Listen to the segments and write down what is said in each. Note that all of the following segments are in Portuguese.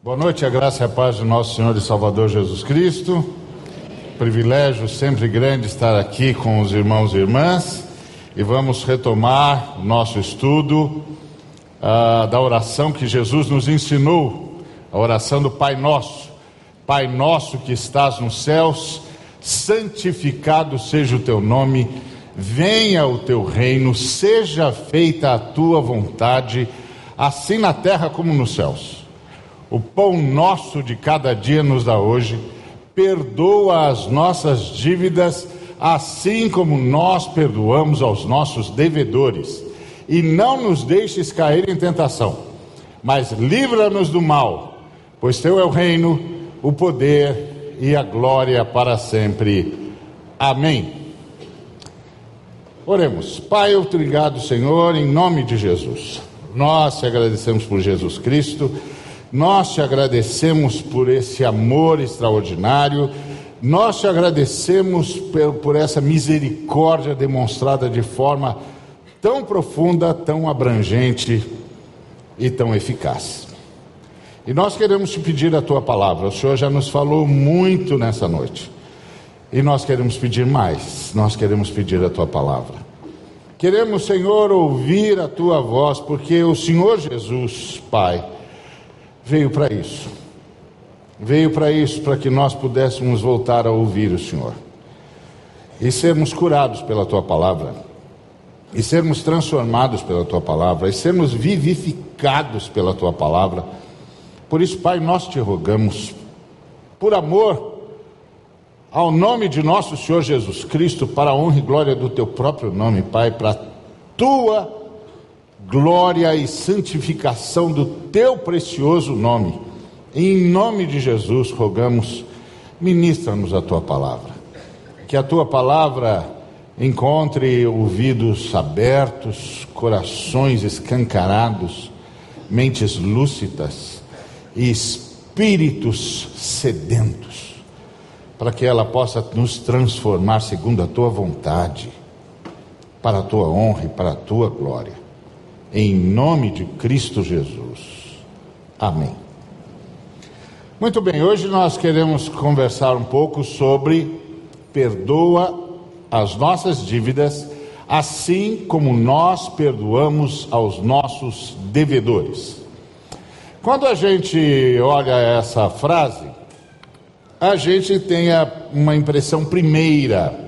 Boa noite, a graça e a paz do nosso Senhor e Salvador Jesus Cristo. Privilégio sempre grande estar aqui com os irmãos e irmãs e vamos retomar nosso estudo uh, da oração que Jesus nos ensinou, a oração do Pai Nosso. Pai Nosso que estás nos céus, santificado seja o teu nome, venha o teu reino, seja feita a tua vontade, assim na terra como nos céus. O pão nosso de cada dia nos dá hoje. Perdoa as nossas dívidas, assim como nós perdoamos aos nossos devedores. E não nos deixes cair em tentação, mas livra-nos do mal, pois teu é o reino, o poder e a glória para sempre. Amém. Oremos. Pai, obrigado, Senhor, em nome de Jesus. Nós te agradecemos por Jesus Cristo nós te agradecemos por esse amor extraordinário, nós te agradecemos por, essa misericórdia demonstrada de forma tão profunda, tão abrangente e tão eficaz. E nós queremos te pedir a tua palavra, o Senhor já nos falou muito nessa noite. E nós queremos pedir mais, nós queremos pedir a tua palavra. Queremos, Senhor, ouvir a tua voz, porque o Senhor Jesus, Pai, veio para isso. Veio para isso, para que nós pudéssemos voltar a ouvir o Senhor e sermos curados pela tua palavra, e sermos transformados pela tua palavra, e sermos vivificados pela tua palavra. Por isso, Pai, nós te rogamos, por amor ao nome de nosso Senhor Jesus Cristo, para a honra e glória do teu próprio nome, Pai, para a tua glória e santificação do teu precioso nome. Em nome de Jesus, rogamos, ministra-nos a tua palavra. Que a tua palavra encontre ouvidos abertos, corações escancarados, mentes lúcidas e espíritos sedentos, para que ela possa nos transformar segundo a tua vontade, para a tua honra e para a tua glória em nome de Cristo Jesus. Amém. Muito bem, hoje nós queremos conversar um pouco sobre perdoa as nossas dívidas, assim como nós perdoamos aos nossos devedores. Quando a gente olha essa frase, a gente tem uma impressão primeira.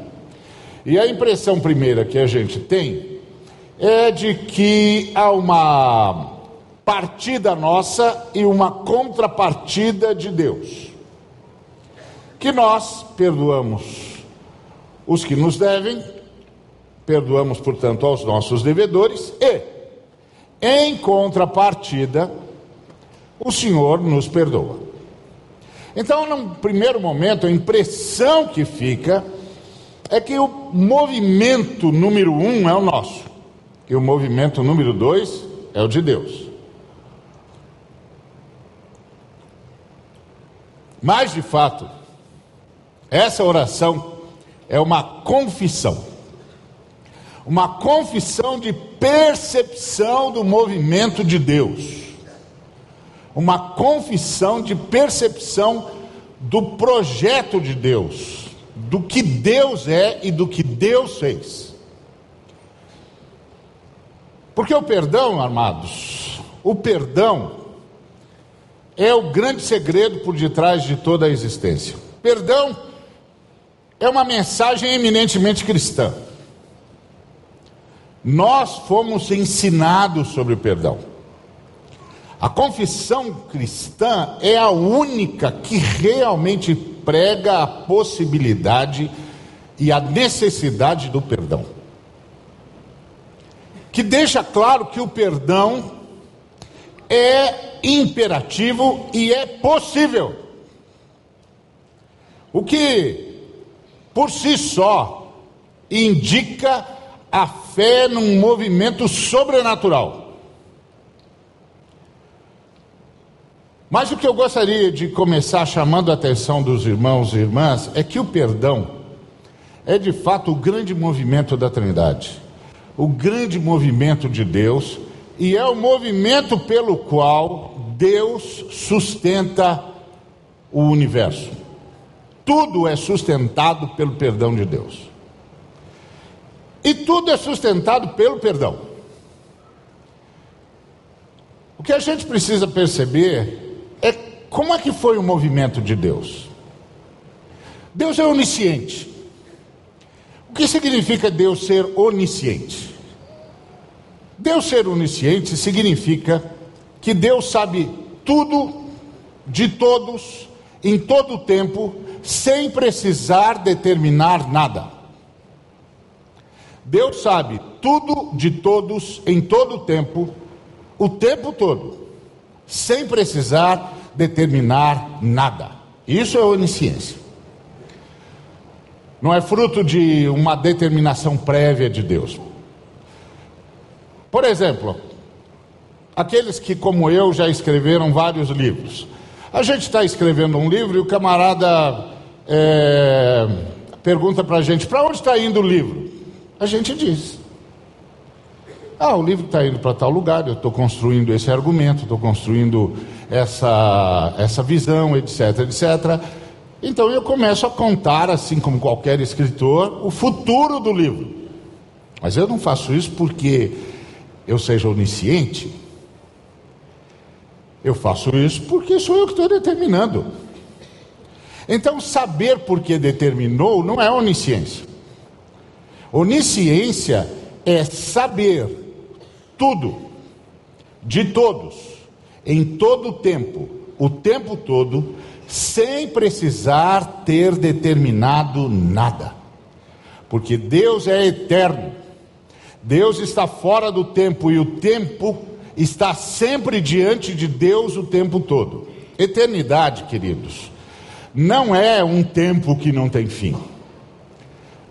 E a impressão primeira que a gente tem é de que há uma partida nossa e uma contrapartida de Deus. Que nós perdoamos os que nos devem, perdoamos, portanto, aos nossos devedores e, em contrapartida, o Senhor nos perdoa. Então, no primeiro momento, a impressão que fica é que o movimento número um é o nosso. E o movimento número dois é o de Deus. Mas, de fato, essa oração é uma confissão. Uma confissão de percepção do movimento de Deus. Uma confissão de percepção do projeto de Deus, do que Deus é e do que Deus fez. Porque o perdão, amados, o perdão é o grande segredo por detrás de toda a existência. Perdão é uma mensagem eminentemente cristã. Nós fomos ensinados sobre o perdão. A confissão cristã é a única que realmente prega a possibilidade e a necessidade do perdão que deixa claro que o perdão é imperativo e é possível. O que, por si só, indica a fé num movimento sobrenatural. Mas o que eu gostaria de começar chamando a atenção dos irmãos e irmãs é que o perdão é de fato o grande movimento da Trindade o grande movimento de Deus e é o movimento pelo qual Deus sustenta o universo. Tudo é sustentado pelo perdão de Deus. E tudo é sustentado pelo perdão. O que a gente precisa perceber é como é que foi o movimento de Deus. Deus é onisciente. O que significa Deus ser onisciente? Deus ser onisciente significa que Deus sabe tudo de todos, em todo o tempo, sem precisar determinar nada. Deus sabe tudo de todos, em todo o tempo, o tempo todo, sem precisar determinar nada. Isso é onisciência. Não é fruto de uma determinação prévia de Deus. Por exemplo, aqueles que, como eu, já escreveram vários livros. A gente está escrevendo um livro e o camarada é, pergunta para a gente: para onde está indo o livro? A gente diz. Ah, o livro está indo para tal lugar, eu estou construindo esse argumento, estou construindo essa, essa visão, etc, etc. Então eu começo a contar, assim como qualquer escritor, o futuro do livro. Mas eu não faço isso porque eu seja onisciente. Eu faço isso porque sou eu que estou determinando. Então, saber por que determinou não é onisciência. Onisciência é saber tudo, de todos, em todo o tempo, o tempo todo, sem precisar ter determinado nada. Porque Deus é eterno, Deus está fora do tempo e o tempo está sempre diante de Deus o tempo todo. Eternidade, queridos, não é um tempo que não tem fim.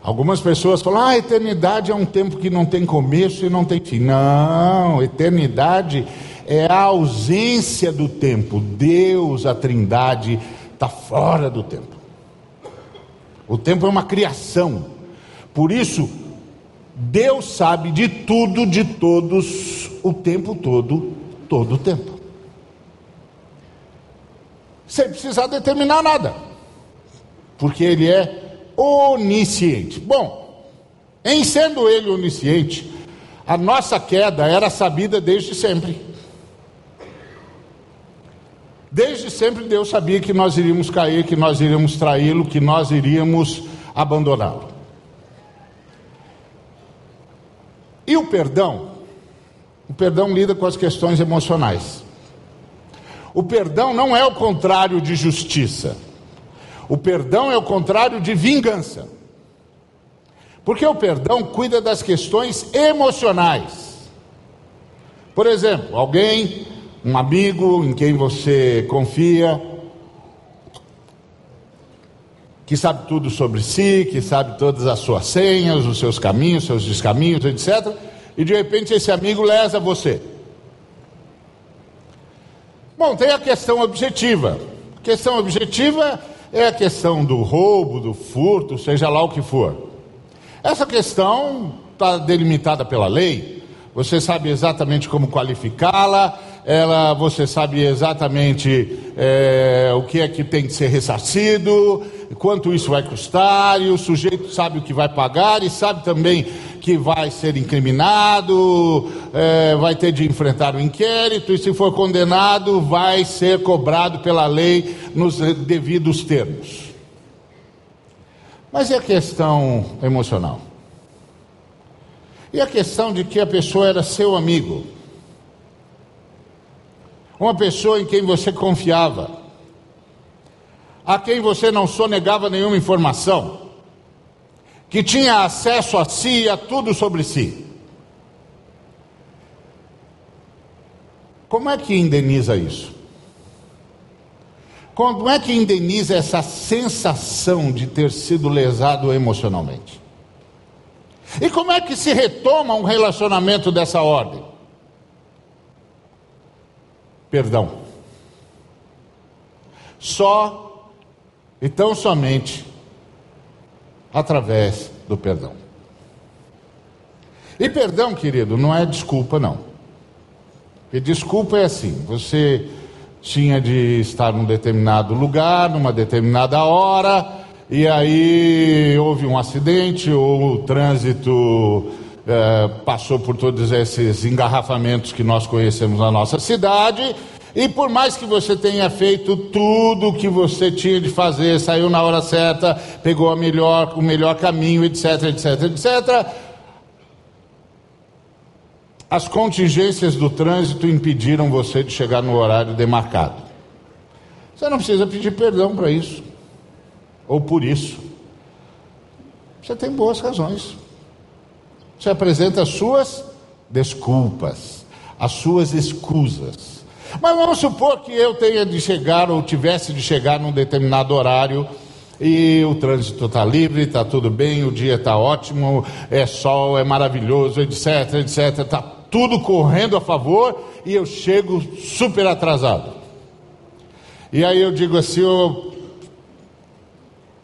Algumas pessoas falam: ah, eternidade é um tempo que não tem começo e não tem fim. Não, eternidade é a ausência do tempo. Deus, a Trindade, está fora do tempo. O tempo é uma criação. Por isso, Deus sabe de tudo, de todos, o tempo todo, todo o tempo. Sem precisar determinar nada. Porque Ele é onisciente. Bom, em sendo ele onisciente, a nossa queda era sabida desde sempre. Desde sempre Deus sabia que nós iríamos cair, que nós iríamos traí-lo, que nós iríamos abandoná-lo. E o perdão? O perdão lida com as questões emocionais. O perdão não é o contrário de justiça. O perdão é o contrário de vingança. Porque o perdão cuida das questões emocionais. Por exemplo, alguém, um amigo em quem você confia, que sabe tudo sobre si, que sabe todas as suas senhas, os seus caminhos, seus descaminhos, etc. E de repente esse amigo lesa você. Bom, tem a questão objetiva. A questão objetiva é a questão do roubo, do furto, seja lá o que for. Essa questão está delimitada pela lei, você sabe exatamente como qualificá-la, ela, você sabe exatamente é, o que é que tem que ser ressarcido, quanto isso vai custar, e o sujeito sabe o que vai pagar e sabe também que vai ser incriminado, é, vai ter de enfrentar o inquérito, e se for condenado, vai ser cobrado pela lei nos devidos termos. Mas e a questão emocional? E a questão de que a pessoa era seu amigo? Uma pessoa em quem você confiava, a quem você não sonegava nenhuma informação, que tinha acesso a si e a tudo sobre si. Como é que indeniza isso? Como é que indeniza essa sensação de ter sido lesado emocionalmente? E como é que se retoma um relacionamento dessa ordem? Perdão. Só e tão somente através do perdão. E perdão, querido, não é desculpa, não. Porque desculpa é assim: você tinha de estar num determinado lugar, numa determinada hora, e aí houve um acidente, ou o trânsito é, passou por todos esses engarrafamentos que nós conhecemos na nossa cidade. E por mais que você tenha feito tudo o que você tinha de fazer, saiu na hora certa, pegou melhor, o melhor caminho, etc, etc, etc, as contingências do trânsito impediram você de chegar no horário demarcado. Você não precisa pedir perdão para isso, ou por isso. Você tem boas razões. Você apresenta as suas desculpas, as suas escusas. Mas vamos supor que eu tenha de chegar ou tivesse de chegar num determinado horário e o trânsito está livre, está tudo bem, o dia está ótimo, é sol, é maravilhoso, etc, etc, está tudo correndo a favor e eu chego super atrasado. E aí eu digo assim, oh,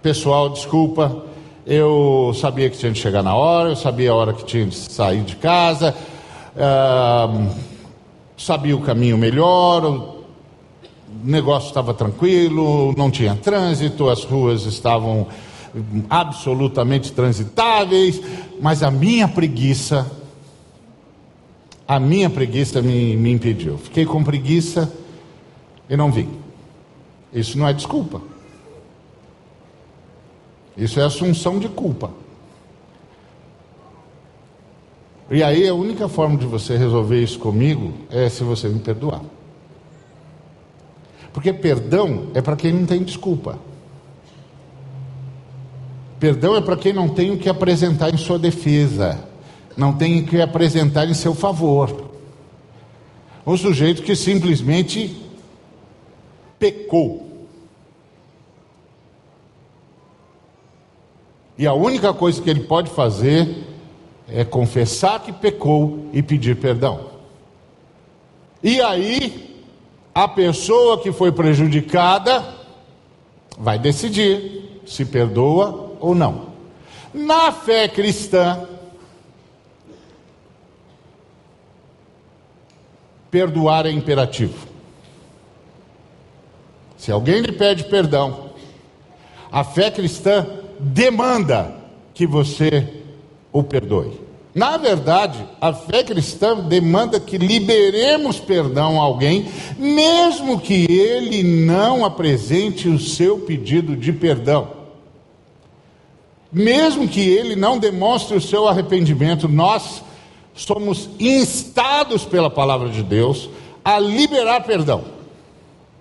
pessoal, desculpa, eu sabia que tinha de chegar na hora, eu sabia a hora que tinha de sair de casa, sabia o caminho melhor, o negócio estava tranquilo, não tinha trânsito, as ruas estavam absolutamente transitáveis, mas a minha preguiça a minha preguiça me, me impediu. Fiquei com preguiça e não vim. Isso não é desculpa. Isso é assunção de culpa. E aí a única forma de você resolver isso comigo é se você me perdoar. Porque perdão é para quem não tem desculpa. Perdão é para quem não tem o que apresentar em sua defesa não tem que apresentar em seu favor. Um sujeito que simplesmente pecou. E a única coisa que ele pode fazer é confessar que pecou e pedir perdão. E aí, a pessoa que foi prejudicada vai decidir se perdoa ou não. Na fé cristã, perdoar é imperativo. Se alguém lhe pede perdão, a fé cristã demanda que você o perdoe. Na verdade, a fé cristã demanda que liberemos perdão a alguém, mesmo que ele não apresente o seu pedido de perdão. Mesmo que ele não demonstre o seu arrependimento, nós somos instados pela palavra de Deus a liberar perdão.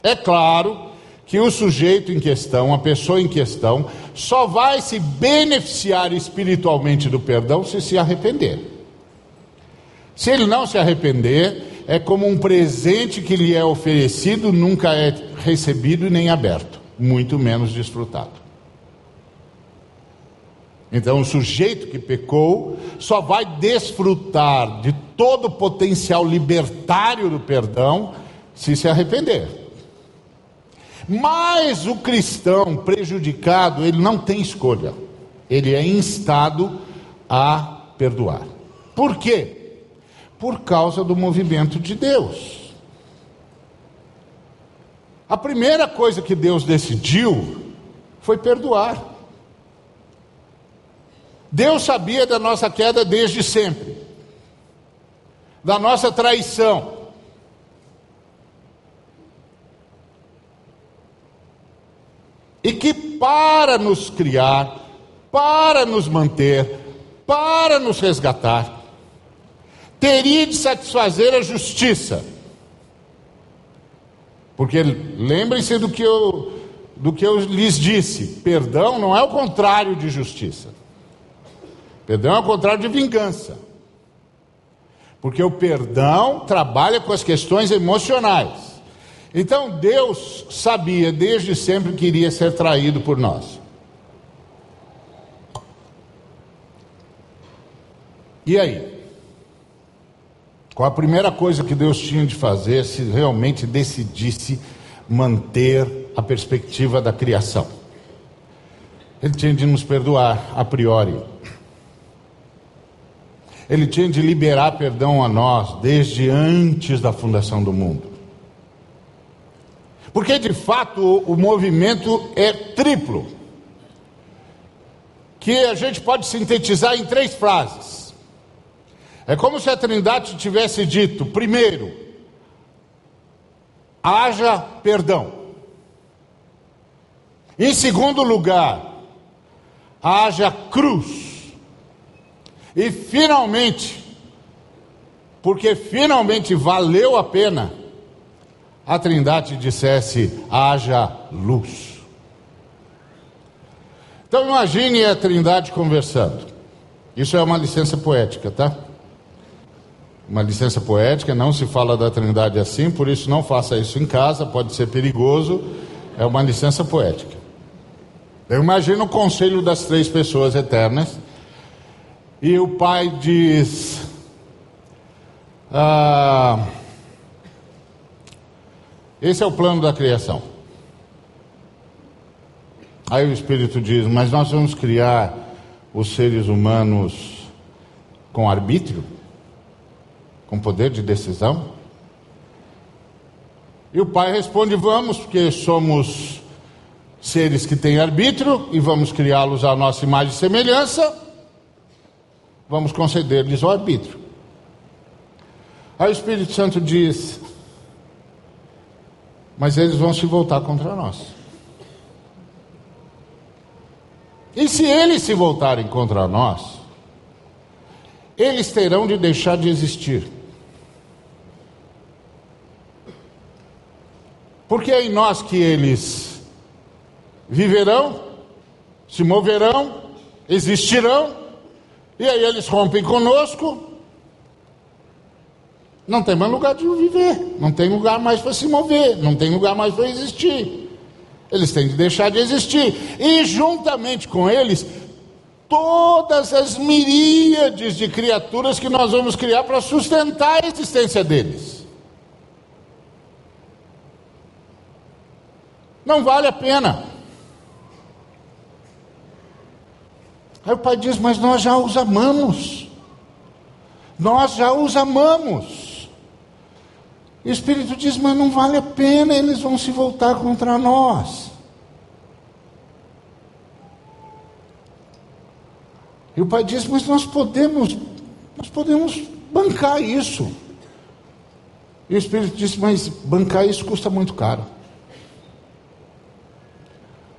É claro que o sujeito em questão, a pessoa em questão, só vai se beneficiar espiritualmente do perdão se se arrepender. Se ele não se arrepender, é como um presente que lhe é oferecido, nunca é recebido nem aberto, muito menos desfrutado. Então, o sujeito que pecou só vai desfrutar de todo o potencial libertário do perdão se se arrepender. Mas o cristão prejudicado, ele não tem escolha. Ele é instado a perdoar. Por quê? Por causa do movimento de Deus. A primeira coisa que Deus decidiu foi perdoar. Deus sabia da nossa queda desde sempre, da nossa traição. E que para nos criar, para nos manter, para nos resgatar, teria de satisfazer a justiça. Porque lembrem-se do que eu do que eu lhes disse, perdão não é o contrário de justiça. Perdão é o contrário de vingança. Porque o perdão trabalha com as questões emocionais. Então Deus sabia desde sempre que iria ser traído por nós. E aí? Qual a primeira coisa que Deus tinha de fazer se realmente decidisse manter a perspectiva da criação? Ele tinha de nos perdoar a priori. Ele tinha de liberar perdão a nós desde antes da fundação do mundo. Porque de fato o movimento é triplo, que a gente pode sintetizar em três frases. É como se a Trindade tivesse dito: primeiro, haja perdão. Em segundo lugar, haja cruz. E finalmente, porque finalmente valeu a pena, a Trindade dissesse: haja luz. Então imagine a Trindade conversando. Isso é uma licença poética, tá? Uma licença poética, não se fala da Trindade assim, por isso não faça isso em casa, pode ser perigoso. É uma licença poética. Eu imagino o conselho das três pessoas eternas e o pai diz: ah, Esse é o plano da criação. Aí o Espírito diz: Mas nós vamos criar os seres humanos com arbítrio, com poder de decisão? E o pai responde: Vamos, porque somos seres que têm arbítrio e vamos criá-los à nossa imagem e semelhança vamos conceder-lhes o arbítrio. Aí o Espírito Santo diz: Mas eles vão se voltar contra nós. E se eles se voltarem contra nós, eles terão de deixar de existir. Porque é em nós que eles viverão, se moverão, existirão e aí eles rompem conosco. Não tem mais lugar de viver, não tem lugar mais para se mover, não tem lugar mais para existir. Eles têm de deixar de existir. E juntamente com eles, todas as miríades de criaturas que nós vamos criar para sustentar a existência deles. Não vale a pena. Aí o pai diz: Mas nós já os amamos. Nós já os amamos. E o Espírito diz: Mas não vale a pena, eles vão se voltar contra nós. E o pai diz: Mas nós podemos, nós podemos bancar isso. E o Espírito disse: Mas bancar isso custa muito caro.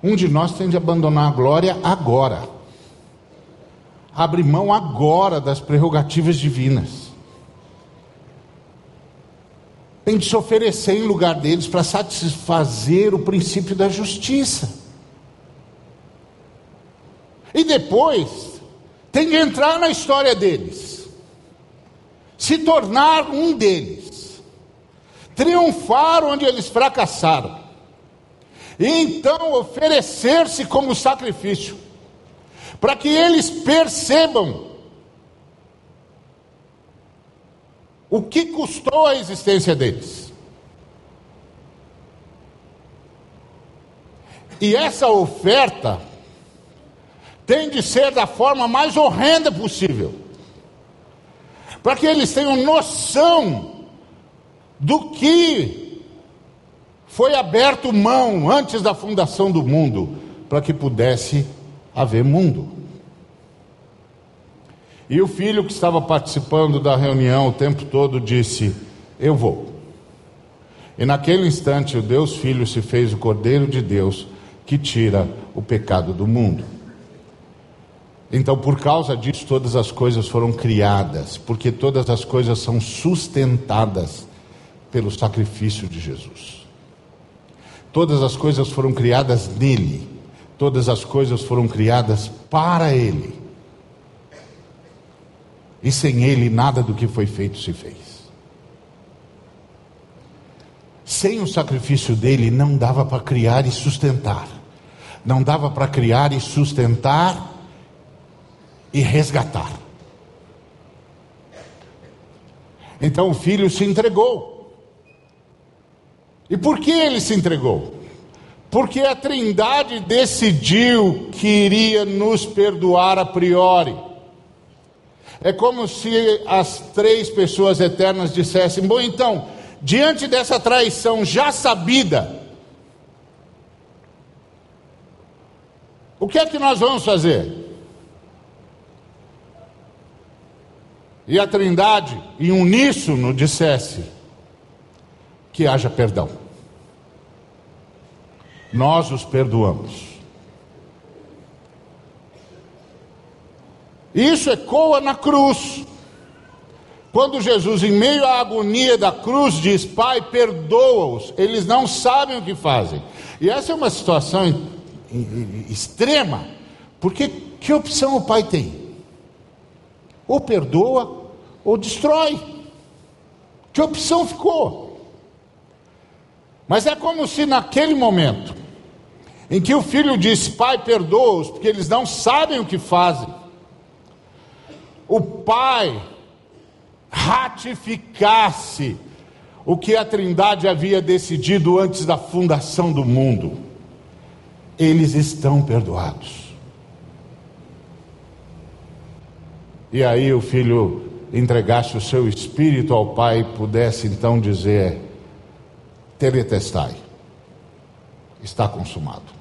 Um de nós tem de abandonar a glória agora abre mão agora das prerrogativas divinas. Tem de se oferecer em lugar deles para satisfazer o princípio da justiça. E depois, tem de entrar na história deles, se tornar um deles, triunfar onde eles fracassaram, e então oferecer-se como sacrifício para que eles percebam o que custou a existência deles. E essa oferta tem de ser da forma mais horrenda possível, para que eles tenham noção do que foi aberto mão antes da fundação do mundo, para que pudesse haver mundo. E o filho que estava participando da reunião o tempo todo disse: Eu vou. E naquele instante o Deus Filho se fez o Cordeiro de Deus que tira o pecado do mundo. Então, por causa disso, todas as coisas foram criadas, porque todas as coisas são sustentadas pelo sacrifício de Jesus. Todas as coisas foram criadas nele, todas as coisas foram criadas para ele e sem ele nada do que foi feito se fez. Sem o sacrifício dele não dava para criar e sustentar. Não dava para criar e sustentar e resgatar. Então o filho se entregou. E por que ele se entregou? Porque a Trindade decidiu que iria nos perdoar a priori É como se as três pessoas eternas dissessem: Bom, então, diante dessa traição já sabida, o que é que nós vamos fazer? E a Trindade, em uníssono, dissesse: Que haja perdão. Nós os perdoamos. Isso ecoa na cruz. Quando Jesus, em meio à agonia da cruz, diz: Pai, perdoa-os, eles não sabem o que fazem. E essa é uma situação extrema, porque que opção o pai tem? Ou perdoa ou destrói. Que opção ficou? Mas é como se naquele momento, em que o filho disse: Pai, perdoa-os, porque eles não sabem o que fazem o Pai ratificasse o que a Trindade havia decidido antes da fundação do mundo. Eles estão perdoados. E aí o filho entregasse o seu espírito ao Pai e pudesse então dizer: Teletestai, está consumado.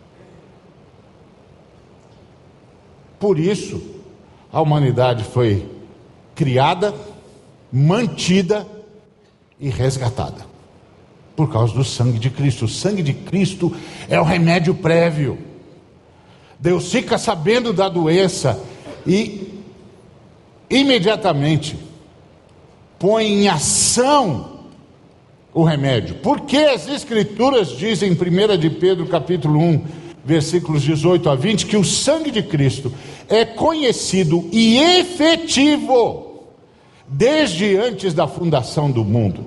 Por isso, a humanidade foi criada, mantida e resgatada por causa do sangue de Cristo. O sangue de Cristo é o remédio prévio. Deus fica sabendo da doença e imediatamente põe em ação o remédio. Porque as escrituras dizem em 1 de Pedro capítulo 1, versículos 18 a 20, que o sangue de Cristo é conhecido e efetivo desde antes da fundação do mundo.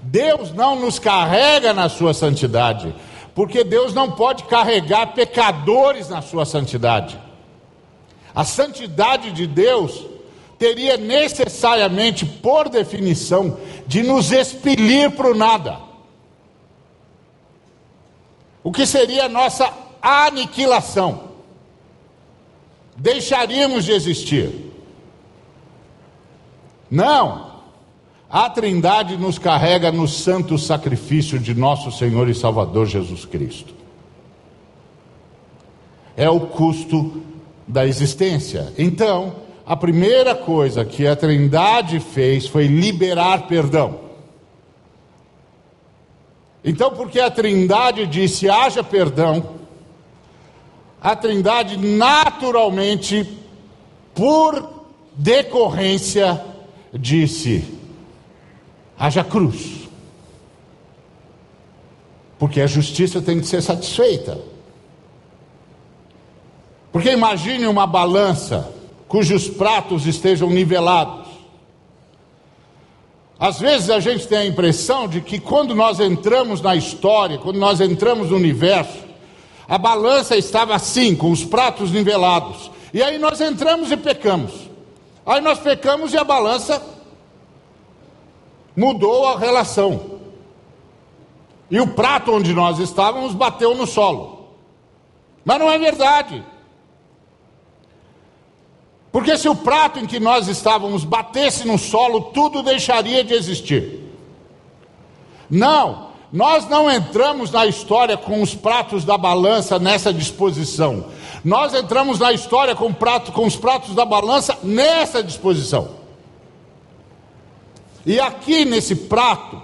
Deus não nos carrega na sua santidade, porque Deus não pode carregar pecadores na sua santidade. A santidade de Deus teria necessariamente, por definição, de nos expelir para o nada. O que seria a nossa aniquilação. Deixaríamos de existir. Não. A Trindade nos carrega no santo sacrifício de nosso Senhor e Salvador Jesus Cristo. É o custo da existência. Então, a primeira coisa que a Trindade fez foi liberar perdão. Então, porque a Trindade disse: haja perdão, a Trindade naturalmente, por decorrência, disse: haja cruz. Porque a justiça tem que ser satisfeita. Porque imagine uma balança cujos pratos estejam nivelados. Às vezes a gente tem a impressão de que quando nós entramos na história, quando nós entramos no universo, a balança estava assim, com os pratos nivelados. E aí nós entramos e pecamos. Aí nós pecamos e a balança mudou a relação. E o prato onde nós estávamos bateu no solo. Mas não é verdade. Porque se o prato em que nós estávamos batesse no solo, tudo deixaria de existir. Não, nós não entramos na história com os pratos da balança nessa disposição. Nós entramos na história com, prato, com os pratos da balança nessa disposição. E aqui nesse prato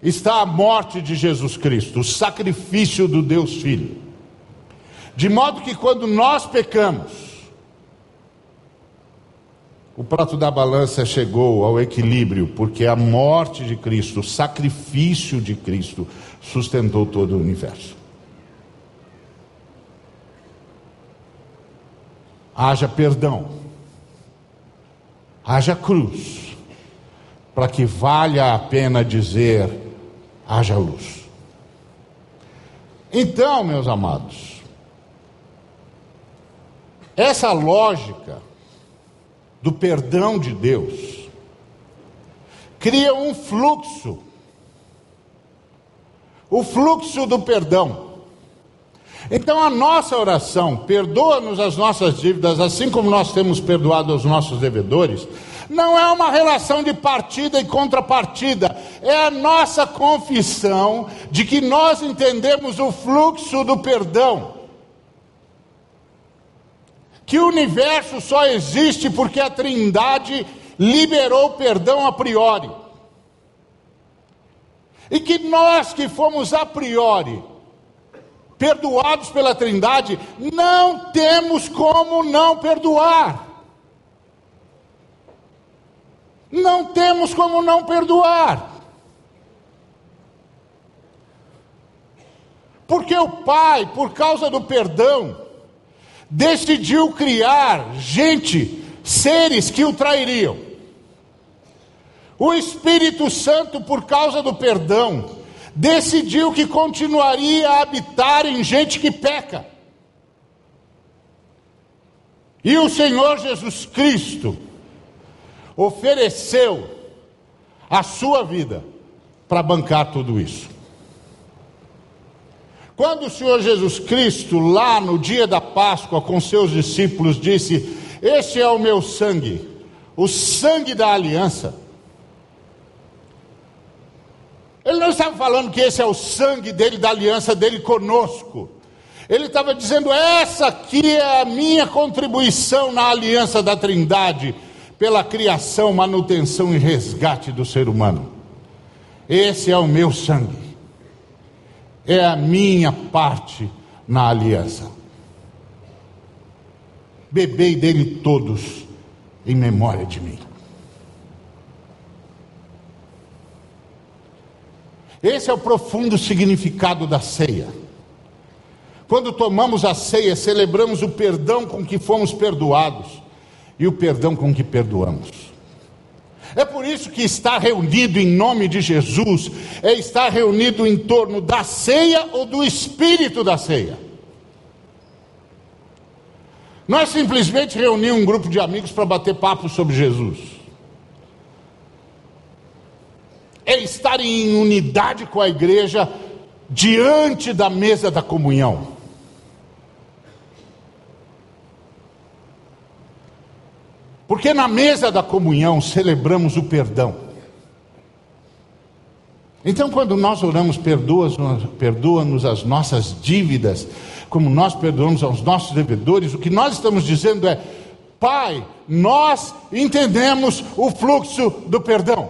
está a morte de Jesus Cristo, o sacrifício do Deus Filho. De modo que quando nós pecamos, o prato da balança chegou ao equilíbrio, porque a morte de Cristo, o sacrifício de Cristo, sustentou todo o universo. Haja perdão, haja cruz, para que valha a pena dizer: haja luz. Então, meus amados, essa lógica do perdão de Deus, cria um fluxo. O fluxo do perdão. Então a nossa oração, perdoa-nos as nossas dívidas, assim como nós temos perdoado os nossos devedores, não é uma relação de partida e contrapartida, é a nossa confissão de que nós entendemos o fluxo do perdão. Que o universo só existe porque a Trindade liberou perdão a priori. E que nós que fomos a priori perdoados pela Trindade, não temos como não perdoar. Não temos como não perdoar. Porque o Pai, por causa do perdão, decidiu criar gente, seres que o trairiam. O Espírito Santo, por causa do perdão, decidiu que continuaria a habitar em gente que peca. E o Senhor Jesus Cristo ofereceu a sua vida para bancar tudo isso. Quando o Senhor Jesus Cristo, lá no dia da Páscoa, com seus discípulos, disse: Este é o meu sangue, o sangue da aliança ele não estava falando que esse é o sangue dele, da aliança dele conosco. Ele estava dizendo: essa aqui é a minha contribuição na aliança da Trindade, pela criação, manutenção e resgate do ser humano. Esse é o meu sangue, é a minha parte na aliança. Bebei dele todos em memória de mim. Esse é o profundo significado da ceia. Quando tomamos a ceia, celebramos o perdão com que fomos perdoados e o perdão com que perdoamos. É por isso que estar reunido em nome de Jesus é estar reunido em torno da ceia ou do espírito da ceia. Não é simplesmente reunir um grupo de amigos para bater papo sobre Jesus. é estar em unidade com a igreja diante da mesa da comunhão. Porque na mesa da comunhão celebramos o perdão. Então, quando nós oramos, perdoa-nos perdoa as nossas dívidas, como nós perdoamos aos nossos devedores, o que nós estamos dizendo é: Pai, nós entendemos o fluxo do perdão.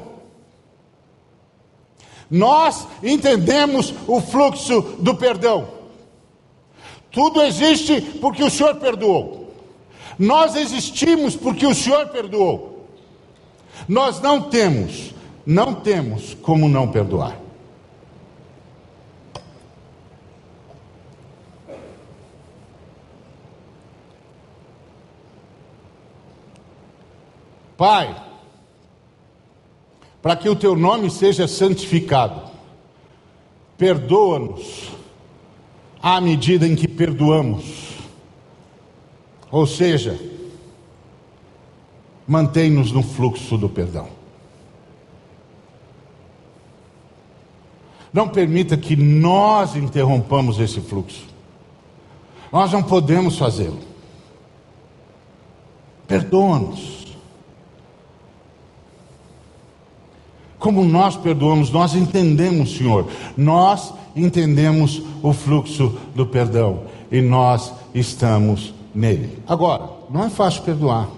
Nós entendemos o fluxo do perdão. Tudo existe porque o Senhor perdoou. Nós existimos porque o Senhor perdoou. Nós não temos, não temos como não perdoar. Pai, para que o teu nome seja santificado. Perdoa-nos à medida em que perdoamos. Ou seja, mantém-nos no fluxo do perdão. Não permita que nós interrompamos esse fluxo. Nós não podemos fazê-lo. Perdoa-nos. Como nós perdoamos, nós entendemos, Senhor, nós entendemos o fluxo do perdão e nós estamos nele. Agora, não é fácil perdoar.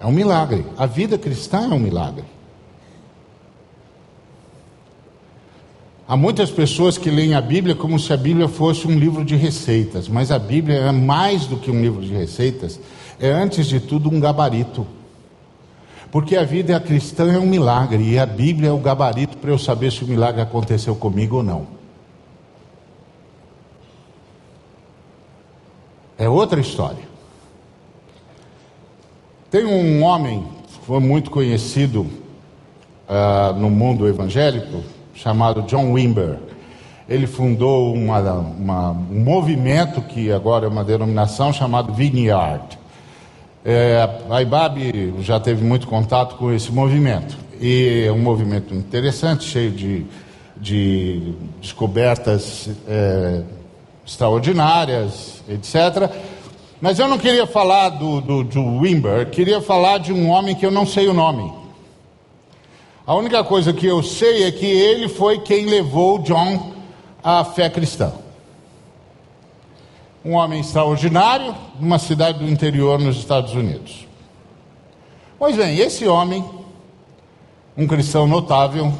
É um milagre. A vida cristã é um milagre. Há muitas pessoas que leem a Bíblia como se a Bíblia fosse um livro de receitas, mas a Bíblia é mais do que um livro de receitas, é antes de tudo um gabarito. Porque a vida cristã é um milagre e a Bíblia é o gabarito para eu saber se o milagre aconteceu comigo ou não. É outra história. Tem um homem, foi muito conhecido uh, no mundo evangélico, chamado John Wimber. Ele fundou uma, uma, um movimento que agora é uma denominação chamado Vineyard. É, a IBAB já teve muito contato com esse movimento. E é um movimento interessante, cheio de de descobertas é, extraordinárias, etc. Mas eu não queria falar do, do, do Wimber, queria falar de um homem que eu não sei o nome. A única coisa que eu sei é que ele foi quem levou John à fé cristã. Um homem extraordinário, numa cidade do interior nos Estados Unidos. Pois bem, esse homem, um cristão notável,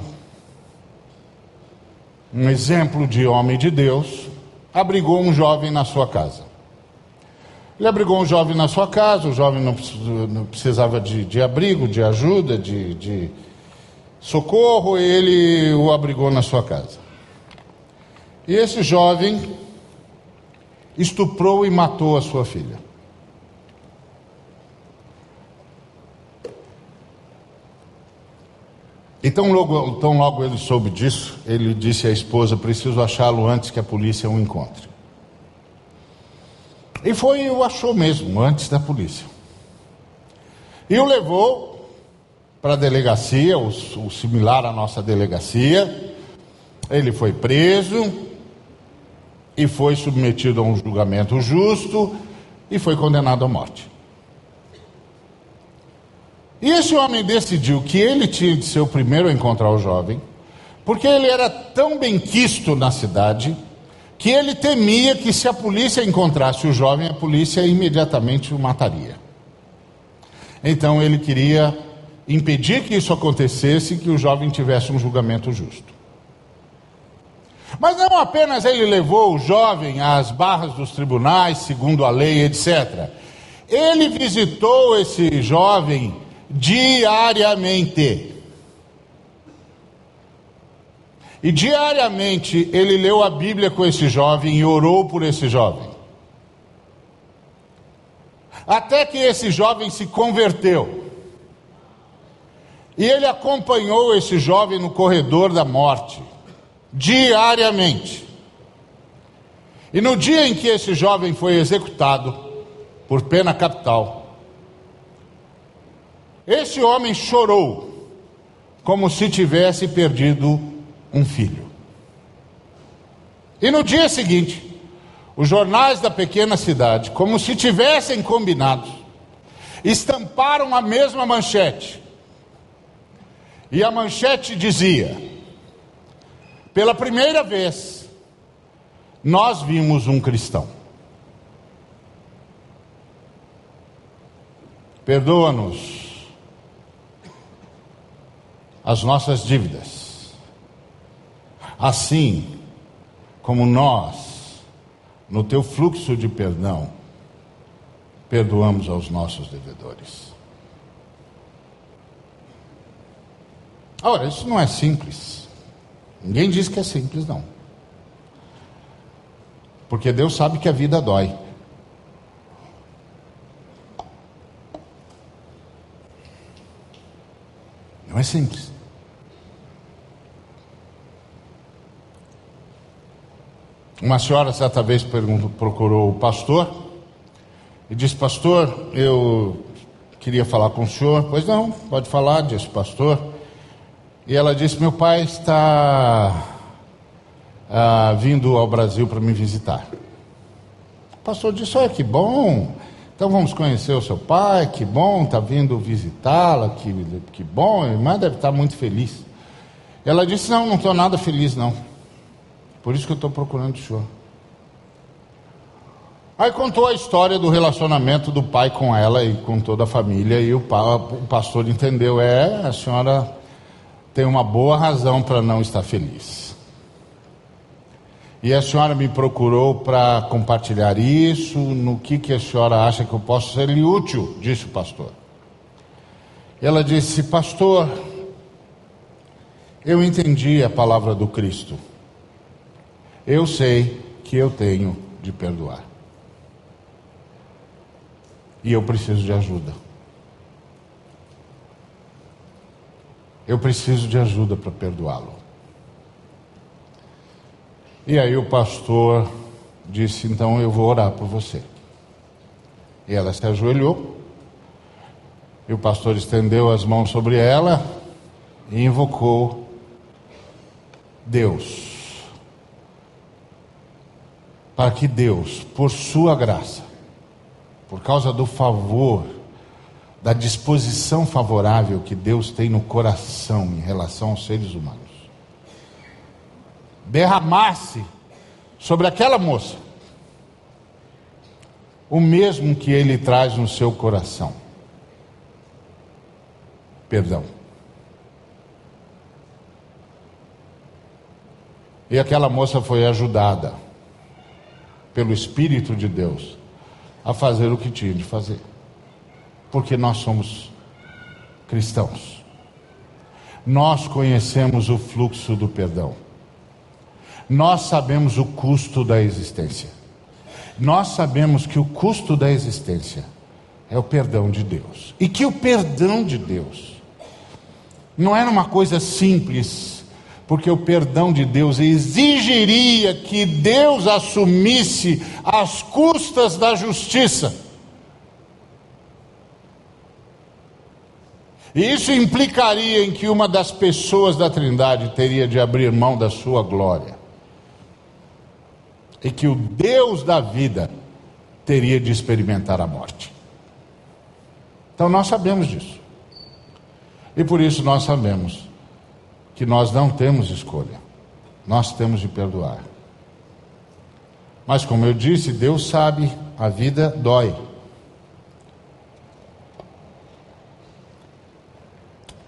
um exemplo de homem de Deus, abrigou um jovem na sua casa. Ele abrigou um jovem na sua casa, o jovem não precisava de, de abrigo, de ajuda, de, de socorro, ele o abrigou na sua casa. E esse jovem estuprou e matou a sua filha. Então logo, tão logo ele soube disso, ele disse à esposa: Preciso achá-lo antes que a polícia o encontre. E foi o achou mesmo, antes da polícia. E o levou para a delegacia, o, o similar à nossa delegacia. Ele foi preso e foi submetido a um julgamento justo e foi condenado à morte. E esse homem decidiu que ele tinha de ser o primeiro a encontrar o jovem, porque ele era tão bem quisto na cidade que ele temia que se a polícia encontrasse o jovem, a polícia imediatamente o mataria. Então ele queria impedir que isso acontecesse e que o jovem tivesse um julgamento justo. Mas não apenas ele levou o jovem às barras dos tribunais, segundo a lei, etc. Ele visitou esse jovem diariamente. E diariamente ele leu a Bíblia com esse jovem e orou por esse jovem. Até que esse jovem se converteu. E ele acompanhou esse jovem no corredor da morte, diariamente. E no dia em que esse jovem foi executado por pena capital, esse homem chorou, como se tivesse perdido um filho. E no dia seguinte, os jornais da pequena cidade, como se tivessem combinado, estamparam a mesma manchete. E a manchete dizia: pela primeira vez, nós vimos um cristão. Perdoa-nos as nossas dívidas Assim como nós, no teu fluxo de perdão, perdoamos aos nossos devedores. Ora, isso não é simples. Ninguém diz que é simples, não. Porque Deus sabe que a vida dói. Não é simples. Uma senhora certa vez procurou o pastor e disse: Pastor, eu queria falar com o senhor. Pois não, pode falar, disse o pastor. E ela disse: Meu pai está ah, vindo ao Brasil para me visitar. O pastor disse: Olha que bom, então vamos conhecer o seu pai, que bom, está vindo visitá-la, que, que bom, a irmã deve estar muito feliz. Ela disse: Não, não estou nada feliz, não. Por isso que eu estou procurando o senhor. Aí contou a história do relacionamento do pai com ela e com toda a família, e o, pa, o pastor entendeu: é, a senhora tem uma boa razão para não estar feliz. E a senhora me procurou para compartilhar isso, no que, que a senhora acha que eu posso ser-lhe útil, disse o pastor. Ela disse: Pastor, eu entendi a palavra do Cristo. Eu sei que eu tenho de perdoar. E eu preciso de ajuda. Eu preciso de ajuda para perdoá-lo. E aí o pastor disse: Então eu vou orar por você. E ela se ajoelhou. E o pastor estendeu as mãos sobre ela e invocou Deus, para que Deus, por sua graça, por causa do favor, da disposição favorável que Deus tem no coração em relação aos seres humanos, derramasse sobre aquela moça o mesmo que ele traz no seu coração: perdão. E aquela moça foi ajudada pelo Espírito de Deus a fazer o que tinha de fazer, porque nós somos cristãos. Nós conhecemos o fluxo do perdão. Nós sabemos o custo da existência. Nós sabemos que o custo da existência é o perdão de Deus. E que o perdão de Deus não era uma coisa simples, porque o perdão de Deus exigiria que Deus assumisse as custas da justiça. E isso implicaria em que uma das pessoas da Trindade teria de abrir mão da sua glória e que o Deus da vida teria de experimentar a morte. Então nós sabemos disso. E por isso nós sabemos que nós não temos escolha. Nós temos de perdoar. Mas como eu disse, Deus sabe, a vida dói.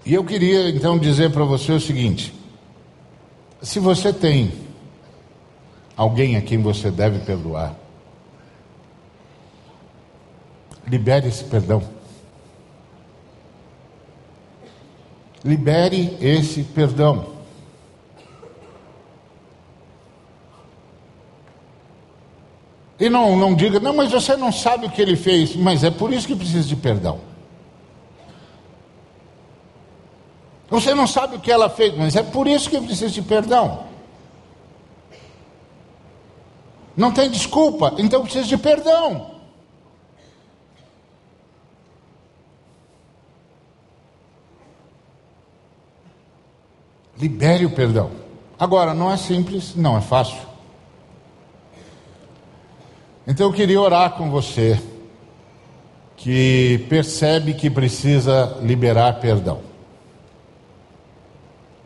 E eu queria então dizer para você o seguinte: se você tem alguém a quem você deve perdoar. Libere esse perdão. Libere esse perdão. E não, não diga, não, mas você não sabe o que ele fez. Mas é por isso que precisa de perdão. Você não sabe o que ela fez, mas é por isso que precisa de perdão. Não tem desculpa, então precisa de perdão. Libere o perdão. Agora, não é simples, não é fácil. Então eu queria orar com você que percebe que precisa liberar perdão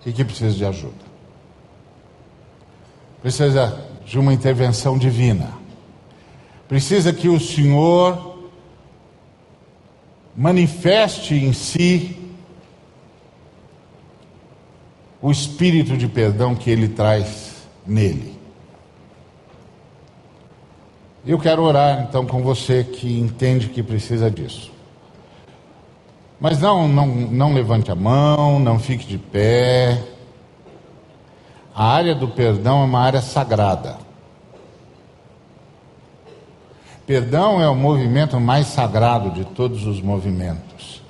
e que precisa de ajuda. Precisa de uma intervenção divina. Precisa que o Senhor manifeste em si o espírito de perdão que ele traz nele. Eu quero orar então com você que entende que precisa disso. Mas não, não, não levante a mão, não fique de pé. A área do perdão é uma área sagrada. Perdão é o movimento mais sagrado de todos os movimentos.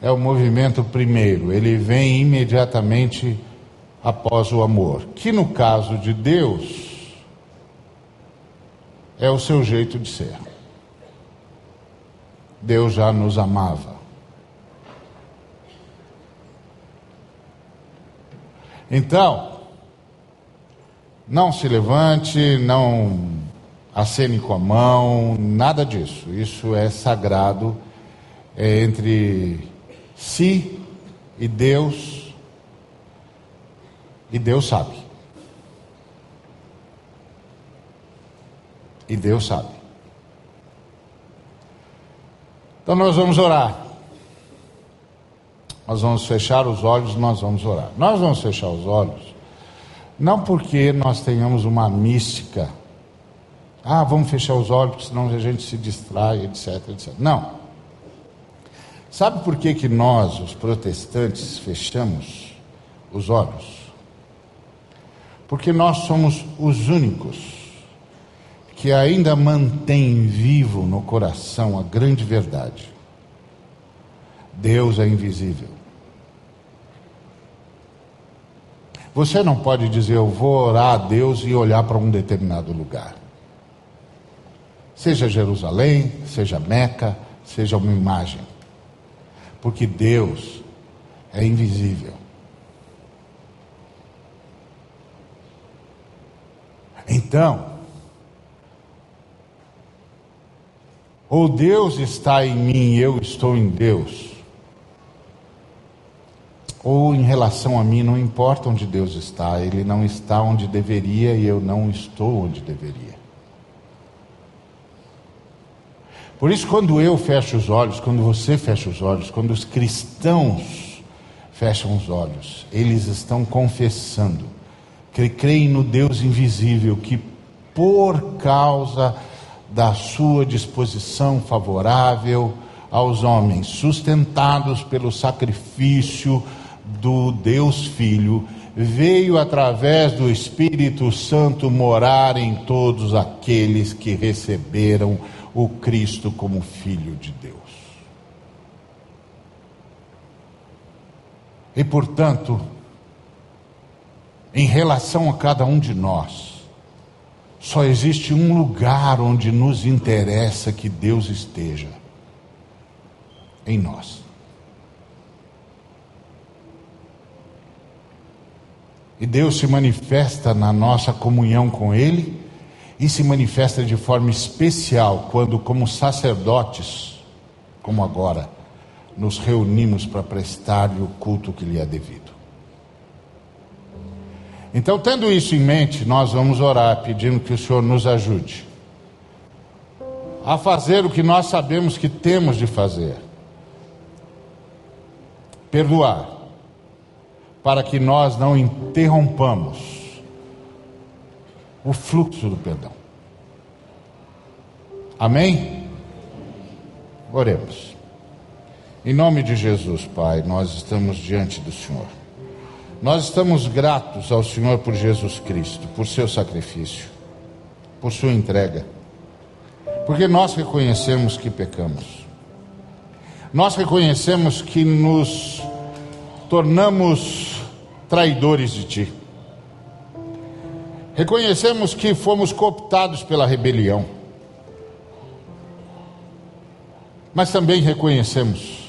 É o movimento primeiro, ele vem imediatamente após o amor, que no caso de Deus é o seu jeito de ser. Deus já nos amava. Então, não se levante, não acene com a mão, nada disso. Isso é sagrado é entre si e Deus. E Deus sabe. E Deus sabe. Então nós vamos orar. Nós vamos fechar os olhos, nós vamos orar. Nós vamos fechar os olhos não porque nós tenhamos uma mística, ah, vamos fechar os olhos, senão a gente se distrai, etc, etc. Não. Sabe por que, que nós, os protestantes, fechamos os olhos? Porque nós somos os únicos que ainda mantém vivo no coração a grande verdade. Deus é invisível. Você não pode dizer, eu vou orar a Deus e olhar para um determinado lugar. Seja Jerusalém, seja Meca, seja uma imagem. Porque Deus é invisível. Então, ou Deus está em mim eu estou em Deus, ou em relação a mim, não importa onde Deus está, Ele não está onde deveria e eu não estou onde deveria. Por isso, quando eu fecho os olhos, quando você fecha os olhos, quando os cristãos fecham os olhos, eles estão confessando que creem no Deus invisível que, por causa da sua disposição favorável aos homens, sustentados pelo sacrifício do Deus Filho, veio através do Espírito Santo morar em todos aqueles que receberam o Cristo como Filho de Deus. E portanto, em relação a cada um de nós, só existe um lugar onde nos interessa que Deus esteja: em nós. E Deus se manifesta na nossa comunhão com Ele e se manifesta de forma especial quando, como sacerdotes, como agora, nos reunimos para prestar o culto que lhe é devido. Então, tendo isso em mente, nós vamos orar pedindo que o Senhor nos ajude a fazer o que nós sabemos que temos de fazer. Perdoar, para que nós não interrompamos o fluxo do perdão. Amém? Oremos. Em nome de Jesus, Pai, nós estamos diante do Senhor. Nós estamos gratos ao Senhor por Jesus Cristo, por seu sacrifício, por sua entrega, porque nós reconhecemos que pecamos. Nós reconhecemos que nos tornamos traidores de Ti. Reconhecemos que fomos cooptados pela rebelião. Mas também reconhecemos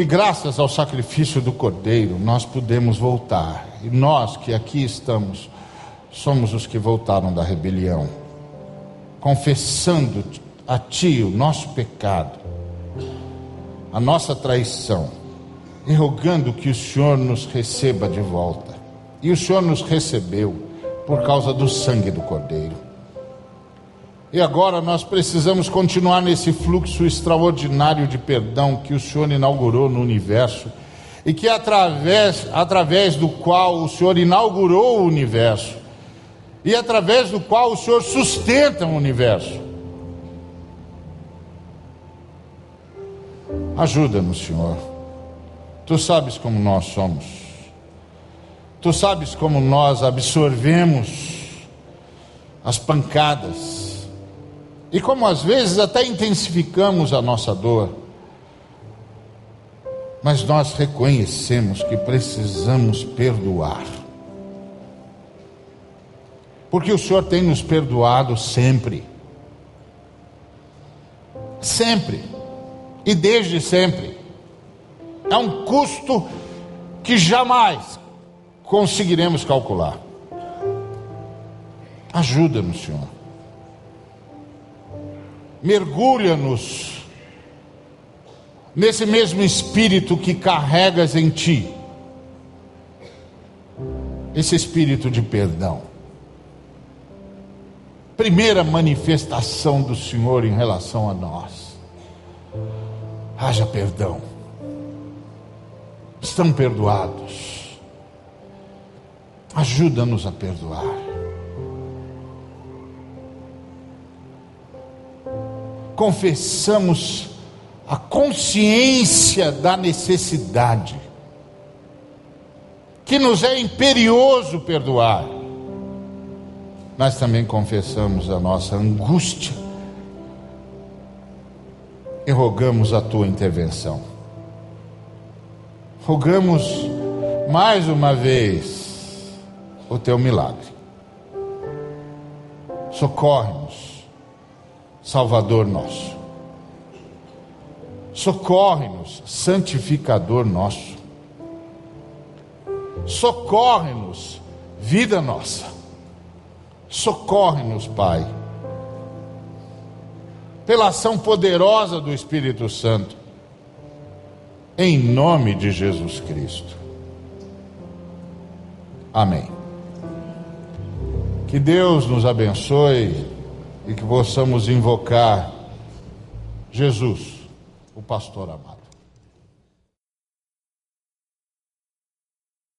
que, graças ao sacrifício do Cordeiro, nós pudemos voltar. E nós que aqui estamos, somos os que voltaram da rebelião, confessando a Ti o nosso pecado, a nossa traição, e rogando que o Senhor nos receba de volta. E o Senhor nos recebeu por causa do sangue do Cordeiro. E agora nós precisamos continuar nesse fluxo extraordinário de perdão que o Senhor inaugurou no universo e que através, através do qual o Senhor inaugurou o universo e através do qual o Senhor sustenta o universo. Ajuda-nos, Senhor. Tu sabes como nós somos. Tu sabes como nós absorvemos as pancadas e como às vezes até intensificamos a nossa dor. Mas nós reconhecemos que precisamos perdoar. Porque o Senhor tem nos perdoado sempre. Sempre. E desde sempre. É um custo que jamais conseguiremos calcular. Ajuda-nos, Senhor. Mergulha-nos nesse mesmo espírito que carregas em ti. Esse espírito de perdão. Primeira manifestação do Senhor em relação a nós. Haja perdão. Estão perdoados Ajuda-nos a perdoar. Confessamos a consciência da necessidade, que nos é imperioso perdoar, mas também confessamos a nossa angústia e rogamos a tua intervenção. Rogamos mais uma vez o teu milagre. Socorre-nos, Salvador nosso. Socorre-nos, Santificador nosso. Socorre-nos, vida nossa. Socorre-nos, Pai. Pela ação poderosa do Espírito Santo. Em nome de Jesus Cristo. Amém. Que Deus nos abençoe e que possamos invocar Jesus, o pastor amado.